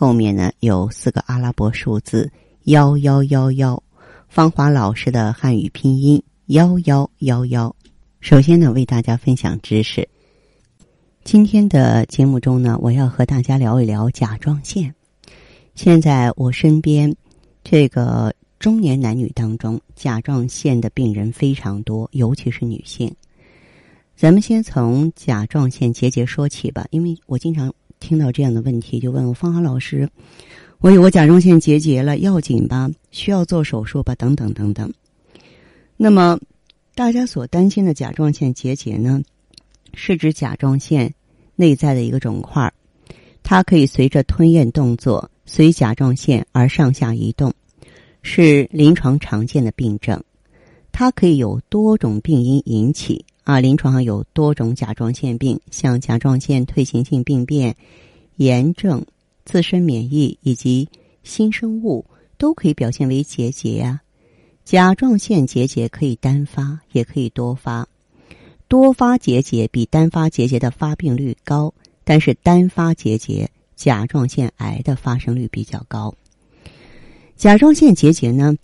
后面呢有四个阿拉伯数字幺幺幺幺，芳华老师的汉语拼音幺幺幺幺。首先呢，为大家分享知识。今天的节目中呢，我要和大家聊一聊甲状腺。现在我身边这个中年男女当中，甲状腺的病人非常多，尤其是女性。咱们先从甲状腺结节说起吧，因为我经常听到这样的问题，就问我芳华老师：“我有个甲状腺结节了，要紧吧？需要做手术吧？等等等等。”那么，大家所担心的甲状腺结节呢，是指甲状腺内在的一个肿块，它可以随着吞咽动作随甲状腺而上下移动，是临床常见的病症。它可以有多种病因引起。啊，临床上有多种甲状腺病，像甲状腺退行性病变、炎症、自身免疫以及新生物都可以表现为结节呀。甲状腺结节可以单发，也可以多发。多发结节比单发结节的发病率高，但是单发结节甲状腺癌的发生率比较高。甲状腺结节呢，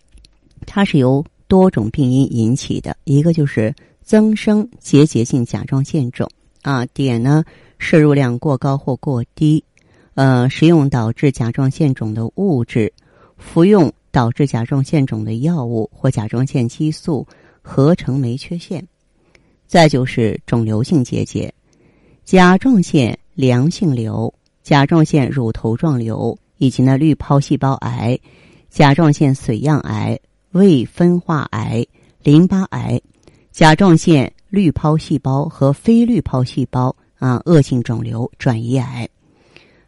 它是由多种病因引起的，一个就是。增生结节性甲状腺肿啊，碘呢摄入量过高或过低，呃，食用导致甲状腺肿的物质，服用导致甲状腺肿的药物或甲状腺激素合成酶缺陷。再就是肿瘤性结节，甲状腺良性瘤、甲状腺乳头状瘤以及呢滤泡细胞癌、甲状腺髓样癌、未分化癌、淋巴癌。甲状腺滤泡细胞和非滤泡细胞啊，恶性肿瘤、转移癌，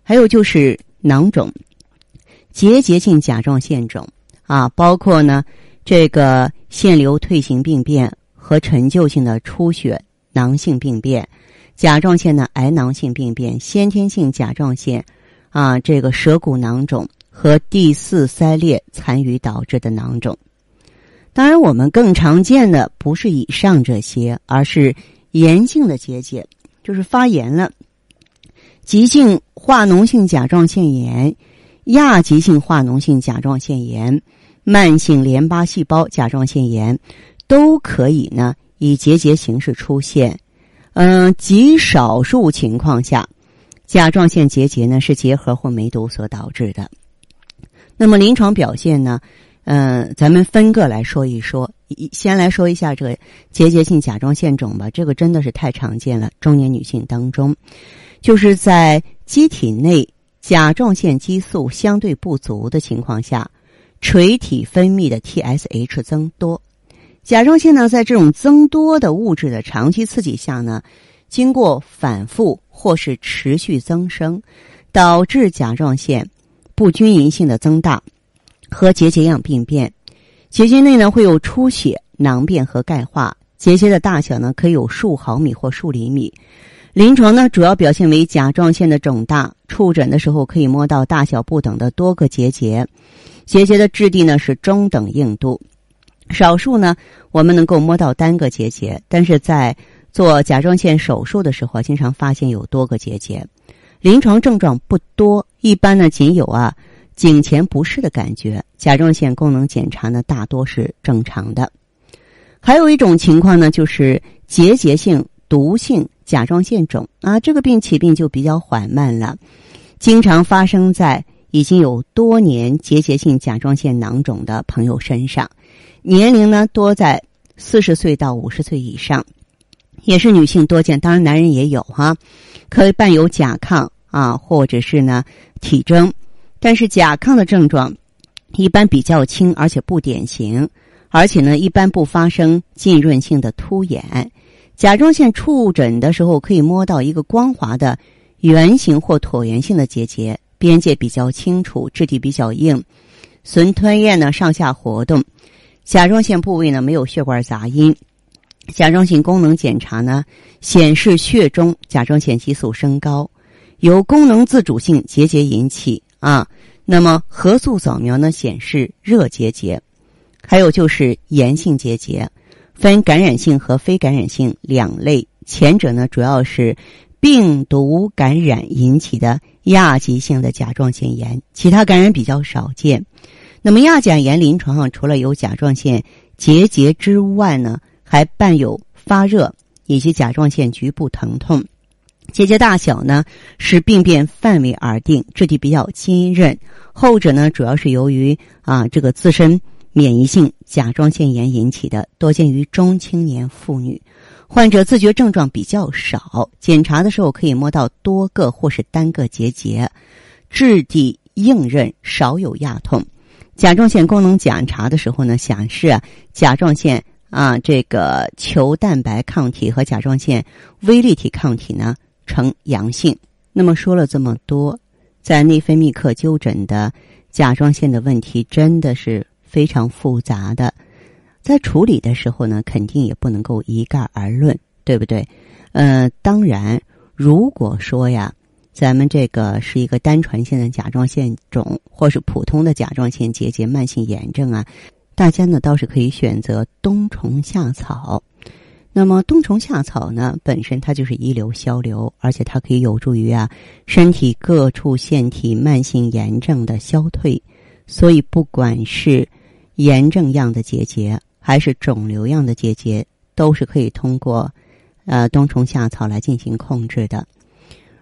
还有就是囊肿、结节性甲状腺肿啊，包括呢这个腺瘤退行病变和陈旧性的出血囊性病变，甲状腺的癌囊性病变、先天性甲状腺啊这个舌骨囊肿和第四鳃裂残余导致的囊肿。当然，我们更常见的不是以上这些，而是炎性的结节，就是发炎了。急性化脓性甲状腺炎、亚急性化脓性甲状腺炎、慢性淋巴细胞甲状腺炎，都可以呢以结节形式出现。嗯，极少数情况下，甲状腺结节呢是结核或梅毒所导致的。那么临床表现呢？嗯，咱们分个来说一说。一先来说一下这个结节性甲状腺肿吧，这个真的是太常见了。中年女性当中，就是在机体内甲状腺激素相对不足的情况下，垂体分泌的 TSH 增多。甲状腺呢，在这种增多的物质的长期刺激下呢，经过反复或是持续增生，导致甲状腺不均匀性的增大。和结节样病变，结节内呢会有出血、囊变和钙化。结节的大小呢可以有数毫米或数厘米。临床呢主要表现为甲状腺的肿大，触诊的时候可以摸到大小不等的多个结节。结节的质地呢是中等硬度，少数呢我们能够摸到单个结节，但是在做甲状腺手术的时候，经常发现有多个结节。临床症状不多，一般呢仅有啊。颈前不适的感觉，甲状腺功能检查呢大多是正常的。还有一种情况呢，就是结节性毒性甲状腺肿啊，这个病起病就比较缓慢了，经常发生在已经有多年结节性甲状腺囊肿的朋友身上，年龄呢多在四十岁到五十岁以上，也是女性多见，当然男人也有哈，可以伴有甲亢啊，或者是呢体征。但是甲亢的症状一般比较轻，而且不典型，而且呢，一般不发生浸润性的突眼。甲状腺触诊的时候，可以摸到一个光滑的圆形或椭圆形的结节，边界比较清楚，质地比较硬，髓吞咽呢上下活动，甲状腺部位呢没有血管杂音。甲状腺功能检查呢显示血中甲状腺激素升高，由功能自主性结节引起啊。那么核素扫描呢显示热结节，还有就是炎性结节，分感染性和非感染性两类。前者呢主要是病毒感染引起的亚急性的甲状腺炎，其他感染比较少见。那么亚甲炎临床上除了有甲状腺结节之外呢？还伴有发热以及甲状腺局部疼痛，结节大小呢是病变范围而定，质地比较坚韧。后者呢主要是由于啊这个自身免疫性甲状腺炎引起的，多见于中青年妇女。患者自觉症状比较少，检查的时候可以摸到多个或是单个结节，质地硬韧，少有压痛。甲状腺功能检查的时候呢，显示甲状腺。啊，这个球蛋白抗体和甲状腺微粒体抗体呢呈阳性。那么说了这么多，在内分泌科就诊的甲状腺的问题真的是非常复杂的，在处理的时候呢，肯定也不能够一概而论，对不对？呃，当然，如果说呀，咱们这个是一个单传性的甲状腺肿，或是普通的甲状腺结节慢性炎症啊。大家呢倒是可以选择冬虫夏草，那么冬虫夏草呢本身它就是一流消瘤，而且它可以有助于啊身体各处腺体慢性炎症的消退，所以不管是炎症样的结节还是肿瘤样的结节，都是可以通过呃冬虫夏草来进行控制的。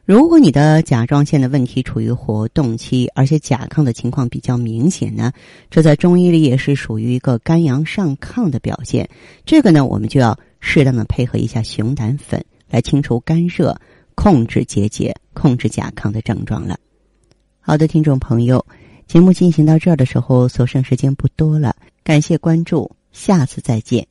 如果你的甲状腺的问题处于活动期，而且甲亢的情况比较明显呢，这在中医里也是属于一个肝阳上亢的表现。这个呢，我们就要适当的配合一下熊胆粉来清除肝热，控制结节，控制甲亢的症状了。好的，听众朋友，节目进行到这儿的时候，所剩时间不多了，感谢关注，下次再见。